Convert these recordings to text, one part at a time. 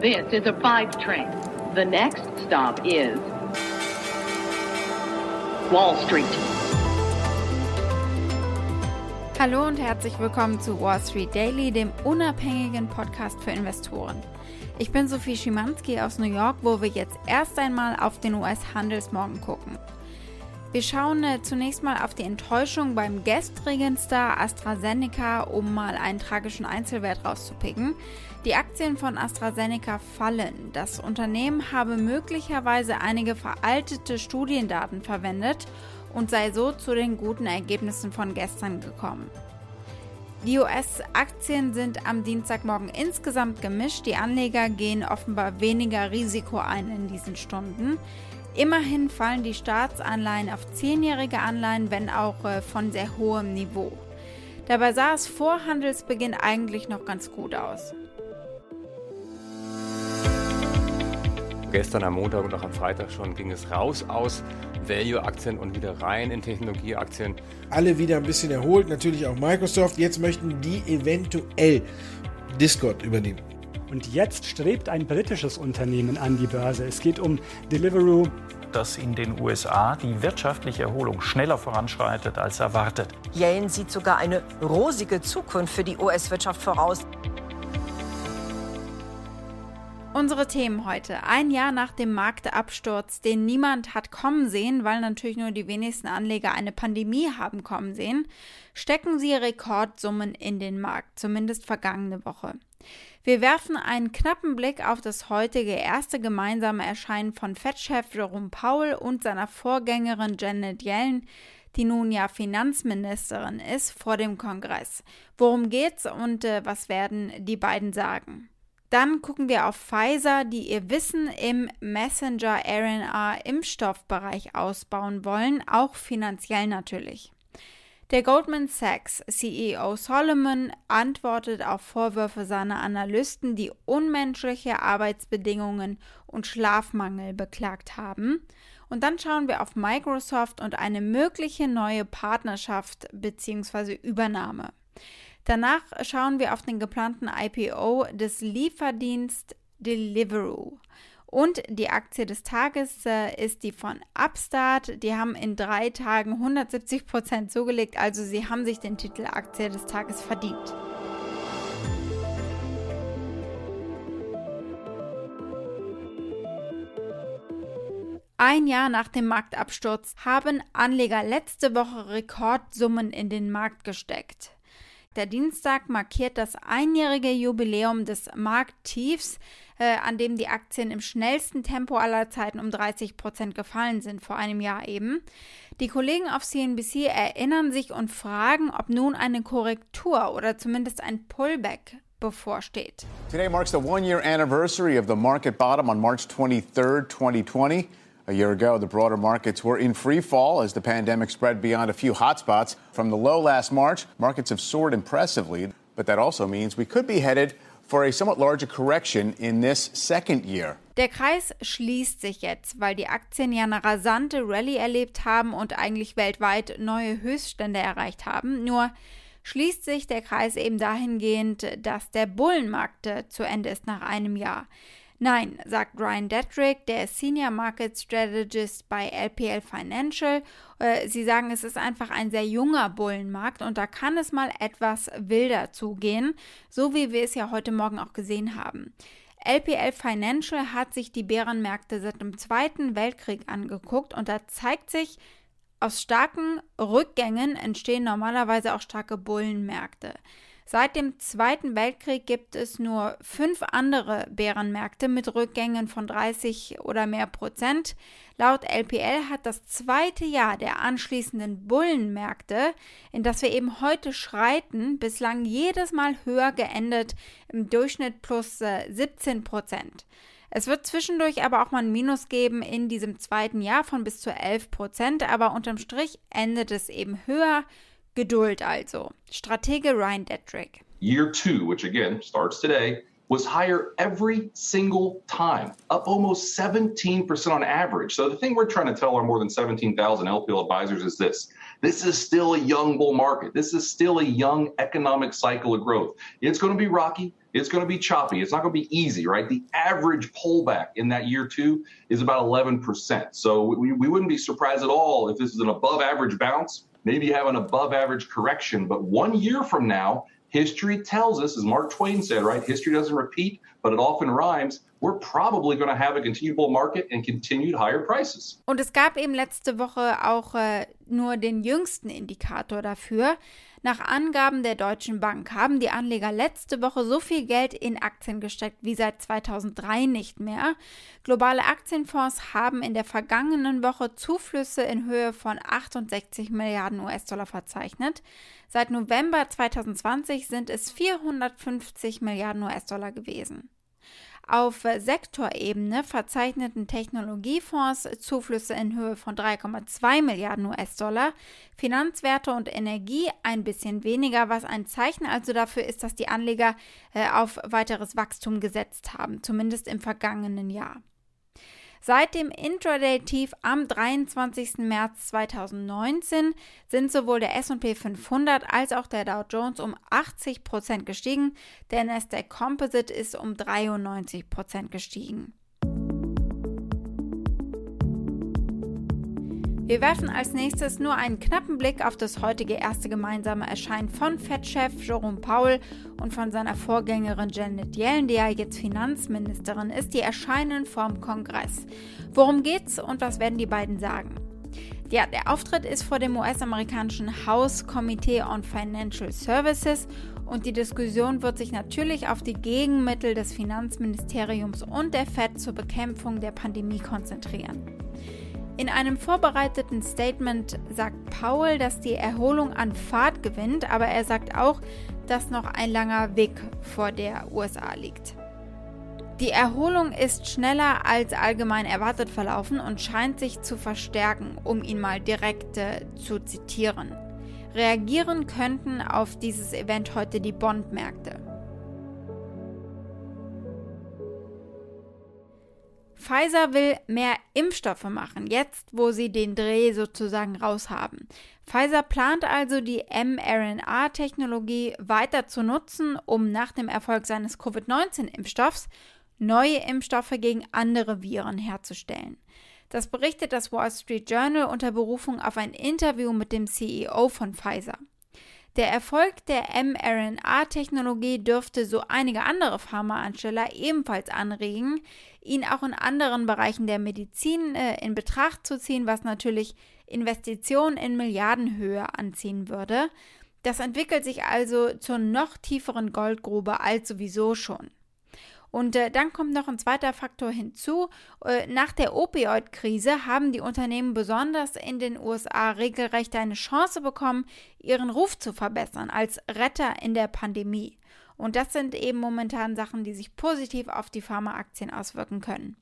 This is a five train. The next stop is Wall Street. Hallo und herzlich willkommen zu Wall Street Daily, dem unabhängigen Podcast für Investoren. Ich bin Sophie Schimanski aus New York, wo wir jetzt erst einmal auf den US-Handelsmorgen gucken. Wir schauen äh, zunächst mal auf die Enttäuschung beim gestrigen Star AstraZeneca, um mal einen tragischen Einzelwert rauszupicken. Die Aktien von AstraZeneca fallen. Das Unternehmen habe möglicherweise einige veraltete Studiendaten verwendet und sei so zu den guten Ergebnissen von gestern gekommen. Die US-Aktien sind am Dienstagmorgen insgesamt gemischt. Die Anleger gehen offenbar weniger Risiko ein in diesen Stunden. Immerhin fallen die Staatsanleihen auf zehnjährige Anleihen, wenn auch äh, von sehr hohem Niveau. Dabei sah es vor Handelsbeginn eigentlich noch ganz gut aus. Gestern am Montag und auch am Freitag schon ging es raus aus Value-Aktien und wieder rein in Technologieaktien. Alle wieder ein bisschen erholt, natürlich auch Microsoft. Jetzt möchten die eventuell Discord übernehmen. Und jetzt strebt ein britisches Unternehmen an die Börse. Es geht um Deliveroo. Dass in den USA die wirtschaftliche Erholung schneller voranschreitet als erwartet. Yellen sieht sogar eine rosige Zukunft für die US-Wirtschaft voraus. Unsere Themen heute. Ein Jahr nach dem Marktabsturz, den niemand hat kommen sehen, weil natürlich nur die wenigsten Anleger eine Pandemie haben kommen sehen, stecken sie Rekordsummen in den Markt, zumindest vergangene Woche. Wir werfen einen knappen Blick auf das heutige erste gemeinsame Erscheinen von Fed-Chef Jerome Powell und seiner Vorgängerin Janet Yellen, die nun ja Finanzministerin ist, vor dem Kongress. Worum geht's und äh, was werden die beiden sagen? Dann gucken wir auf Pfizer, die ihr Wissen im Messenger-RNA-Impfstoffbereich ausbauen wollen, auch finanziell natürlich. Der Goldman Sachs CEO Solomon antwortet auf Vorwürfe seiner Analysten, die unmenschliche Arbeitsbedingungen und Schlafmangel beklagt haben. Und dann schauen wir auf Microsoft und eine mögliche neue Partnerschaft bzw. Übernahme. Danach schauen wir auf den geplanten IPO des Lieferdienst Deliveroo. Und die Aktie des Tages äh, ist die von Upstart. Die haben in drei Tagen 170 Prozent zugelegt, also sie haben sich den Titel Aktie des Tages verdient. Ein Jahr nach dem Marktabsturz haben Anleger letzte Woche Rekordsummen in den Markt gesteckt. Der Dienstag markiert das einjährige Jubiläum des Markttiefs, äh, an dem die Aktien im schnellsten Tempo aller Zeiten um 30 Prozent gefallen sind, vor einem Jahr eben. Die Kollegen auf CNBC erinnern sich und fragen, ob nun eine Korrektur oder zumindest ein Pullback bevorsteht. Today marks the one-year anniversary of the market bottom on March 23, 2020. A year ago, the broader markets were in free fall as the pandemic spread beyond a few hotspots. From the low last March, markets have soared impressively, but that also means we could be headed for a somewhat larger correction in this second year. Der Kreis schließt sich jetzt, weil die Aktien ja eine rasante Rallye erlebt haben und eigentlich weltweit neue Höchststände erreicht haben. Nur schließt sich der Kreis eben dahingehend, dass der Bullenmarkt zu Ende ist nach einem Jahr. Nein, sagt Ryan Detrick, der Senior Market Strategist bei LPL Financial. Äh, sie sagen, es ist einfach ein sehr junger Bullenmarkt und da kann es mal etwas wilder zugehen, so wie wir es ja heute Morgen auch gesehen haben. LPL Financial hat sich die Bärenmärkte seit dem Zweiten Weltkrieg angeguckt und da zeigt sich, aus starken Rückgängen entstehen normalerweise auch starke Bullenmärkte. Seit dem Zweiten Weltkrieg gibt es nur fünf andere Bärenmärkte mit Rückgängen von 30 oder mehr Prozent. Laut LPL hat das zweite Jahr der anschließenden Bullenmärkte, in das wir eben heute schreiten, bislang jedes Mal höher geendet, im Durchschnitt plus 17 äh, Prozent. Es wird zwischendurch aber auch mal ein Minus geben in diesem zweiten Jahr von bis zu 11 Prozent, aber unterm Strich endet es eben höher Geduld also. Stratege Ryan Detrick. Year two, which again starts today, was higher every single time, up almost 17% on average. So the thing we're trying to tell our more than 17,000 LPL advisors is this. This is still a young bull market. This is still a young economic cycle of growth. It's going to be rocky. It's going to be choppy. It's not going to be easy, right? The average pullback in that year two is about 11%. So we, we wouldn't be surprised at all if this is an above average bounce, maybe you have an above average correction. But one year from now, history tells us, as Mark Twain said, right? History doesn't repeat, but it often rhymes. We're probably going to have a continued bull market and continued higher prices. Und es gab eben letzte Woche auch äh, nur den jüngsten Indikator dafür. Nach Angaben der Deutschen Bank haben die Anleger letzte Woche so viel Geld in Aktien gesteckt wie seit 2003 nicht mehr. Globale Aktienfonds haben in der vergangenen Woche Zuflüsse in Höhe von 68 Milliarden US-Dollar verzeichnet. Seit November 2020 sind es 450 Milliarden US-Dollar gewesen. Auf Sektorebene verzeichneten Technologiefonds Zuflüsse in Höhe von 3,2 Milliarden US-Dollar, Finanzwerte und Energie ein bisschen weniger, was ein Zeichen also dafür ist, dass die Anleger äh, auf weiteres Wachstum gesetzt haben, zumindest im vergangenen Jahr. Seit dem Intraday-Tief am 23. März 2019 sind sowohl der S&P 500 als auch der Dow Jones um 80% gestiegen, der Nasdaq Composite ist um 93% gestiegen. Wir werfen als nächstes nur einen knappen Blick auf das heutige erste gemeinsame Erscheinen von Fed-Chef Jerome Powell und von seiner Vorgängerin Janet Yellen, die ja jetzt Finanzministerin ist. Die erscheinen vorm Kongress. Worum geht's und was werden die beiden sagen? Ja, der Auftritt ist vor dem US-amerikanischen House Committee on Financial Services und die Diskussion wird sich natürlich auf die Gegenmittel des Finanzministeriums und der Fed zur Bekämpfung der Pandemie konzentrieren. In einem vorbereiteten Statement sagt Powell, dass die Erholung an Fahrt gewinnt, aber er sagt auch, dass noch ein langer Weg vor der USA liegt. Die Erholung ist schneller als allgemein erwartet verlaufen und scheint sich zu verstärken, um ihn mal direkt äh, zu zitieren. Reagieren könnten auf dieses Event heute die Bondmärkte. Pfizer will mehr Impfstoffe machen, jetzt wo sie den Dreh sozusagen raus haben. Pfizer plant also die mRNA-Technologie weiter zu nutzen, um nach dem Erfolg seines Covid-19-Impfstoffs neue Impfstoffe gegen andere Viren herzustellen. Das berichtet das Wall Street Journal unter Berufung auf ein Interview mit dem CEO von Pfizer. Der Erfolg der mRNA-Technologie dürfte so einige andere Pharmaansteller ebenfalls anregen, ihn auch in anderen Bereichen der Medizin äh, in Betracht zu ziehen, was natürlich Investitionen in Milliardenhöhe anziehen würde. Das entwickelt sich also zur noch tieferen Goldgrube als sowieso schon. Und äh, dann kommt noch ein zweiter Faktor hinzu. Äh, nach der Opioid-Krise haben die Unternehmen besonders in den USA regelrecht eine Chance bekommen, ihren Ruf zu verbessern als Retter in der Pandemie. Und das sind eben momentan Sachen, die sich positiv auf die Pharmaaktien auswirken können.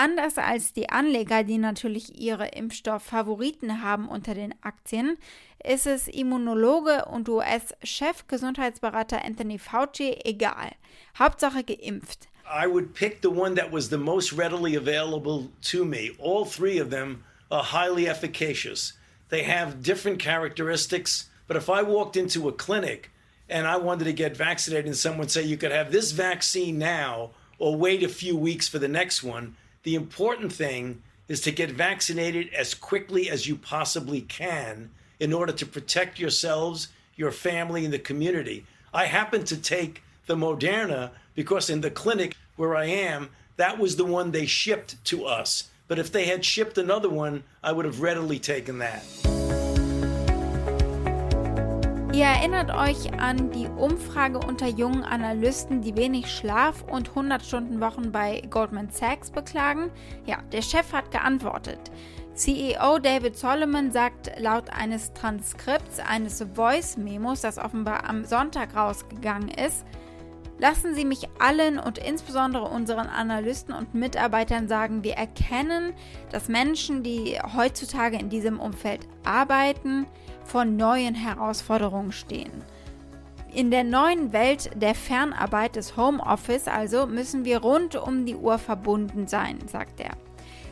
Anders als die Anleger, die natürlich ihre Impfstoff-Favoriten haben unter den Aktien, ist es Immunologe und US-Chef-Gesundheitsberater Anthony Fauci egal. Hauptsache geimpft. I would pick the one that was the most readily available to me. All three of them are highly efficacious. They have different characteristics, but if I walked into a clinic and I wanted to get vaccinated and someone say you could have this vaccine now or wait a few weeks for the next one, the important thing is to get vaccinated as quickly as you possibly can in order to protect yourselves, your family, and the community. I happen to take the Moderna because in the clinic where I am, that was the one they shipped to us. But if they had shipped another one, I would have readily taken that. Ihr erinnert euch an die Umfrage unter jungen Analysten, die wenig Schlaf und 100-Stunden-Wochen bei Goldman Sachs beklagen? Ja, der Chef hat geantwortet. CEO David Solomon sagt laut eines Transkripts eines Voice-Memos, das offenbar am Sonntag rausgegangen ist, Lassen Sie mich allen und insbesondere unseren Analysten und Mitarbeitern sagen, wir erkennen, dass Menschen, die heutzutage in diesem Umfeld arbeiten, vor neuen Herausforderungen stehen. In der neuen Welt der Fernarbeit des Homeoffice also müssen wir rund um die Uhr verbunden sein, sagt er.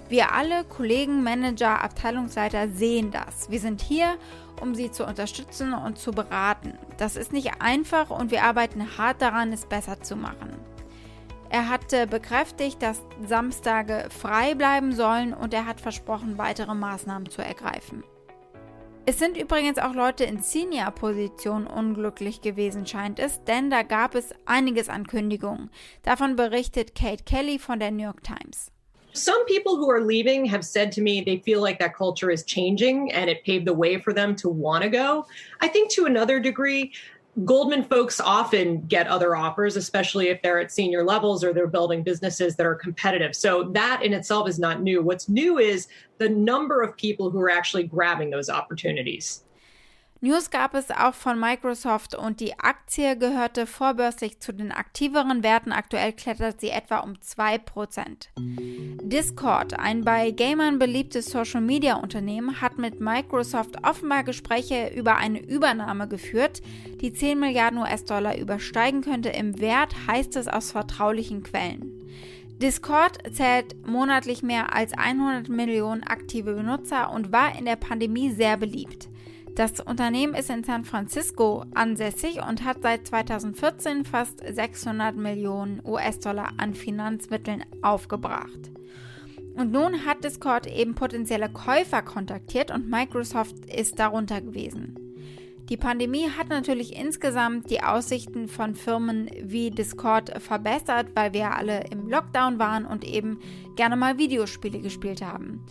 Wir alle, Kollegen, Manager, Abteilungsleiter sehen das. Wir sind hier, um sie zu unterstützen und zu beraten. Das ist nicht einfach und wir arbeiten hart daran, es besser zu machen. Er hatte bekräftigt, dass Samstage frei bleiben sollen und er hat versprochen, weitere Maßnahmen zu ergreifen. Es sind übrigens auch Leute in Senior-Positionen unglücklich gewesen, scheint es, denn da gab es einiges an Kündigungen. Davon berichtet Kate Kelly von der New York Times. Some people who are leaving have said to me they feel like that culture is changing and it paved the way for them to want to go. I think to another degree, Goldman folks often get other offers, especially if they're at senior levels or they're building businesses that are competitive. So that in itself is not new. What's new is the number of people who are actually grabbing those opportunities. News gab es auch von Microsoft und die Aktie gehörte vorbörslich zu den aktiveren Werten. Aktuell klettert sie etwa um 2%. Discord, ein bei Gamern beliebtes Social-Media-Unternehmen, hat mit Microsoft offenbar Gespräche über eine Übernahme geführt, die 10 Milliarden US-Dollar übersteigen könnte. Im Wert heißt es aus vertraulichen Quellen. Discord zählt monatlich mehr als 100 Millionen aktive Benutzer und war in der Pandemie sehr beliebt. Das Unternehmen ist in San Francisco ansässig und hat seit 2014 fast 600 Millionen US-Dollar an Finanzmitteln aufgebracht. Und nun hat Discord eben potenzielle Käufer kontaktiert und Microsoft ist darunter gewesen. Die Pandemie hat natürlich insgesamt die Aussichten von Firmen wie Discord verbessert, weil wir alle im Lockdown waren und eben gerne mal Videospiele gespielt haben.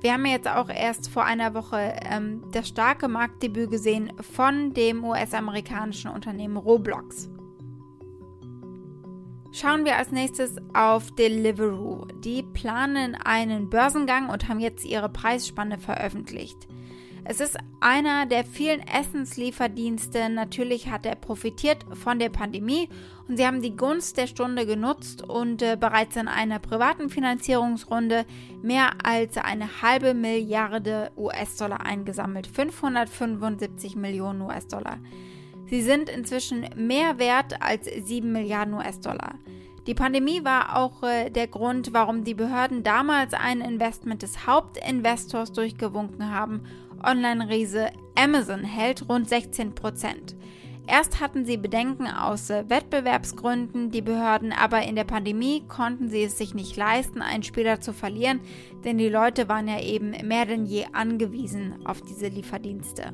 Wir haben jetzt auch erst vor einer Woche ähm, das starke Marktdebüt gesehen von dem US-amerikanischen Unternehmen Roblox. Schauen wir als nächstes auf Deliveroo. Die planen einen Börsengang und haben jetzt ihre Preisspanne veröffentlicht. Es ist einer der vielen Essenslieferdienste. Natürlich hat er profitiert von der Pandemie und sie haben die Gunst der Stunde genutzt und äh, bereits in einer privaten Finanzierungsrunde mehr als eine halbe Milliarde US-Dollar eingesammelt. 575 Millionen US-Dollar. Sie sind inzwischen mehr wert als 7 Milliarden US-Dollar. Die Pandemie war auch äh, der Grund, warum die Behörden damals ein Investment des Hauptinvestors durchgewunken haben Online-Riese Amazon hält rund 16 Prozent. Erst hatten sie Bedenken aus Wettbewerbsgründen, die Behörden, aber in der Pandemie konnten sie es sich nicht leisten, einen Spieler zu verlieren, denn die Leute waren ja eben mehr denn je angewiesen auf diese Lieferdienste.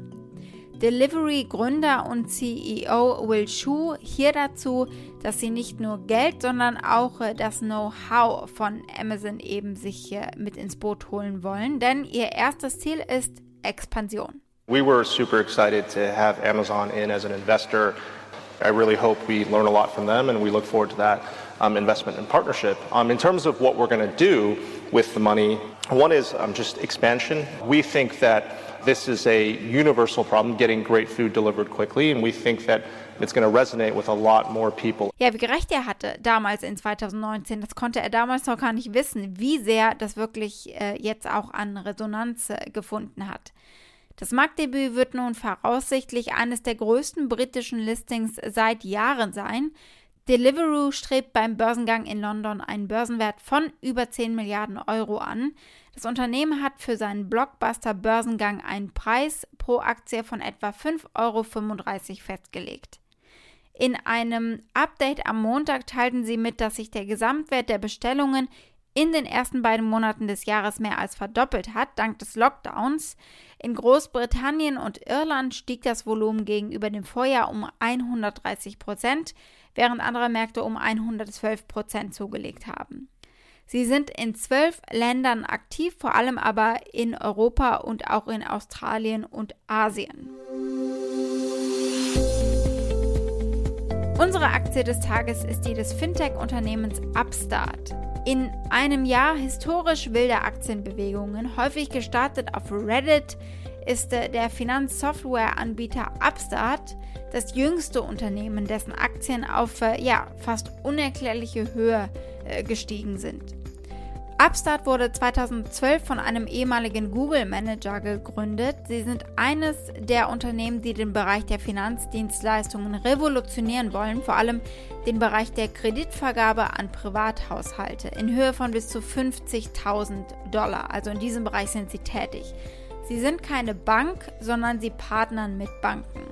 Delivery-Gründer und CEO Will Shu hier dazu, dass sie nicht nur Geld, sondern auch das Know-how von Amazon eben sich mit ins Boot holen wollen, denn ihr erstes Ziel ist Expansion. We were super excited to have Amazon in as an investor. I really hope we learn a lot from them, and we look forward to that um, investment and partnership. Um, in terms of what we're going to do with the money, one is um, just expansion. We think that this is a universal problem, getting great food delivered quickly, and we think that Ja, wie gerecht er hatte damals in 2019, das konnte er damals noch gar nicht wissen, wie sehr das wirklich äh, jetzt auch an Resonanz äh, gefunden hat. Das Marktdebüt wird nun voraussichtlich eines der größten britischen Listings seit Jahren sein. Deliveroo strebt beim Börsengang in London einen Börsenwert von über 10 Milliarden Euro an. Das Unternehmen hat für seinen Blockbuster-Börsengang einen Preis pro Aktie von etwa 5,35 Euro festgelegt. In einem Update am Montag teilten sie mit, dass sich der Gesamtwert der Bestellungen in den ersten beiden Monaten des Jahres mehr als verdoppelt hat, dank des Lockdowns. In Großbritannien und Irland stieg das Volumen gegenüber dem Vorjahr um 130 Prozent, während andere Märkte um 112 Prozent zugelegt haben. Sie sind in zwölf Ländern aktiv, vor allem aber in Europa und auch in Australien und Asien. Unsere Aktie des Tages ist die des Fintech-Unternehmens Upstart. In einem Jahr historisch wilder Aktienbewegungen, häufig gestartet auf Reddit, ist der Finanzsoftware-Anbieter Upstart das jüngste Unternehmen, dessen Aktien auf ja, fast unerklärliche Höhe äh, gestiegen sind. Upstart wurde 2012 von einem ehemaligen Google-Manager gegründet. Sie sind eines der Unternehmen, die den Bereich der Finanzdienstleistungen revolutionieren wollen, vor allem den Bereich der Kreditvergabe an Privathaushalte in Höhe von bis zu 50.000 Dollar. Also in diesem Bereich sind sie tätig. Sie sind keine Bank, sondern sie partnern mit Banken.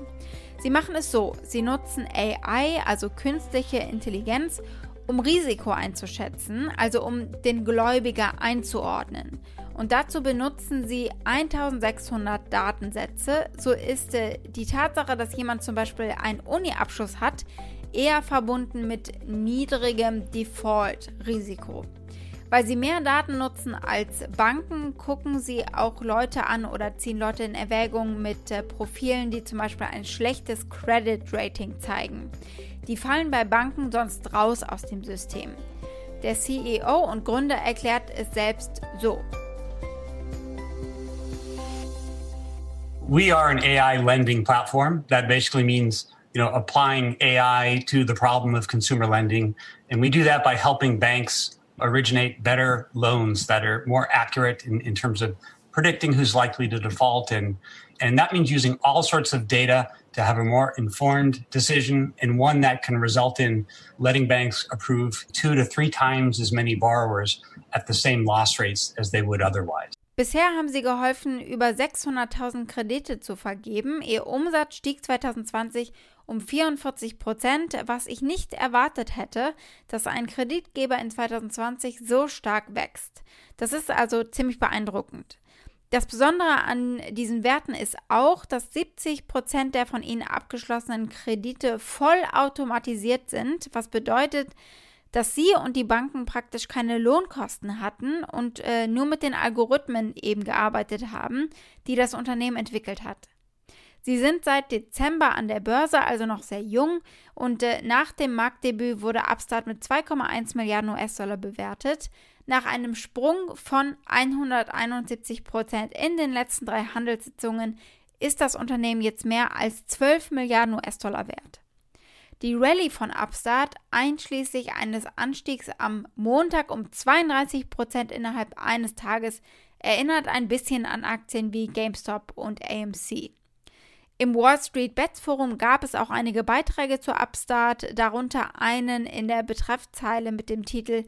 Sie machen es so, sie nutzen AI, also künstliche Intelligenz, um Risiko einzuschätzen, also um den Gläubiger einzuordnen. Und dazu benutzen sie 1600 Datensätze. So ist äh, die Tatsache, dass jemand zum Beispiel einen Uni-Abschluss hat, eher verbunden mit niedrigem Default-Risiko. Weil sie mehr Daten nutzen als Banken, gucken sie auch Leute an oder ziehen Leute in Erwägung mit äh, Profilen, die zum Beispiel ein schlechtes Credit Rating zeigen. Die fallen bei Banken sonst raus aus dem System. Der CEO und Gründer erklärt es selbst so. We are an AI lending platform. That basically means you know applying AI to the problem of consumer lending, and we do that by helping banks originate better loans that are more accurate in, in terms of predicting who's likely to default and and that means using all sorts of data to have a more informed decision and one that can result in letting banks approve two to three times as many borrowers at the same loss rates as they would otherwise. Bisher haben sie geholfen, über 600.000 Kredite zu vergeben. Ihr Umsatz stieg 2020 um 44 Prozent, was ich nicht erwartet hätte, dass ein Kreditgeber in 2020 so stark wächst. Das ist also ziemlich beeindruckend. Das Besondere an diesen Werten ist auch, dass 70 Prozent der von ihnen abgeschlossenen Kredite vollautomatisiert sind, was bedeutet, dass sie und die Banken praktisch keine Lohnkosten hatten und äh, nur mit den Algorithmen eben gearbeitet haben, die das Unternehmen entwickelt hat. Sie sind seit Dezember an der Börse, also noch sehr jung, und äh, nach dem Marktdebüt wurde Upstart mit 2,1 Milliarden US-Dollar bewertet. Nach einem Sprung von 171 Prozent in den letzten drei Handelssitzungen ist das Unternehmen jetzt mehr als 12 Milliarden US-Dollar wert. Die Rallye von Upstart, einschließlich eines Anstiegs am Montag um 32 Prozent innerhalb eines Tages, erinnert ein bisschen an Aktien wie GameStop und AMC. Im Wall Street Bets Forum gab es auch einige Beiträge zu Upstart, darunter einen in der Betreffzeile mit dem Titel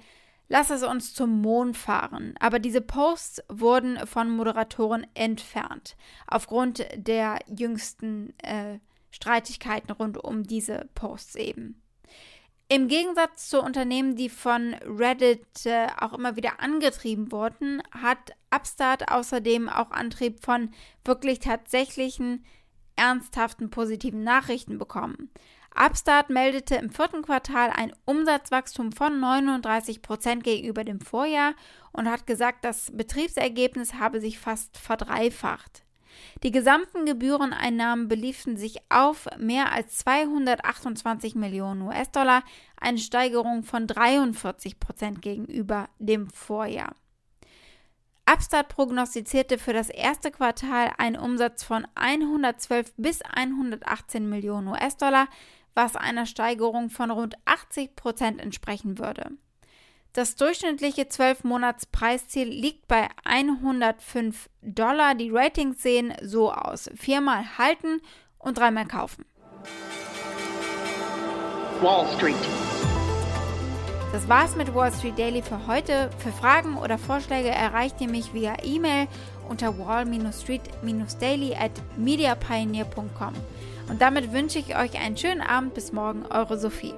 Lass es uns zum Mond fahren. Aber diese Posts wurden von Moderatoren entfernt, aufgrund der jüngsten äh, Streitigkeiten rund um diese Posts eben. Im Gegensatz zu Unternehmen, die von Reddit äh, auch immer wieder angetrieben wurden, hat Upstart außerdem auch Antrieb von wirklich tatsächlichen, ernsthaften positiven Nachrichten bekommen. Upstart meldete im vierten Quartal ein Umsatzwachstum von 39 Prozent gegenüber dem Vorjahr und hat gesagt, das Betriebsergebnis habe sich fast verdreifacht. Die gesamten Gebühreneinnahmen beliefen sich auf mehr als 228 Millionen US-Dollar, eine Steigerung von 43 Prozent gegenüber dem Vorjahr. Upstart prognostizierte für das erste Quartal einen Umsatz von 112 bis 118 Millionen US-Dollar, was einer Steigerung von rund 80 Prozent entsprechen würde. Das durchschnittliche 12-Monats-Preisziel liegt bei 105 Dollar. Die Ratings sehen so aus: viermal halten und dreimal kaufen. Wall Street. Das war's mit Wall Street Daily für heute. Für Fragen oder Vorschläge erreicht ihr mich via E-Mail unter wall-street-daily at mediapioneer.com. Und damit wünsche ich euch einen schönen Abend. Bis morgen, eure Sophie.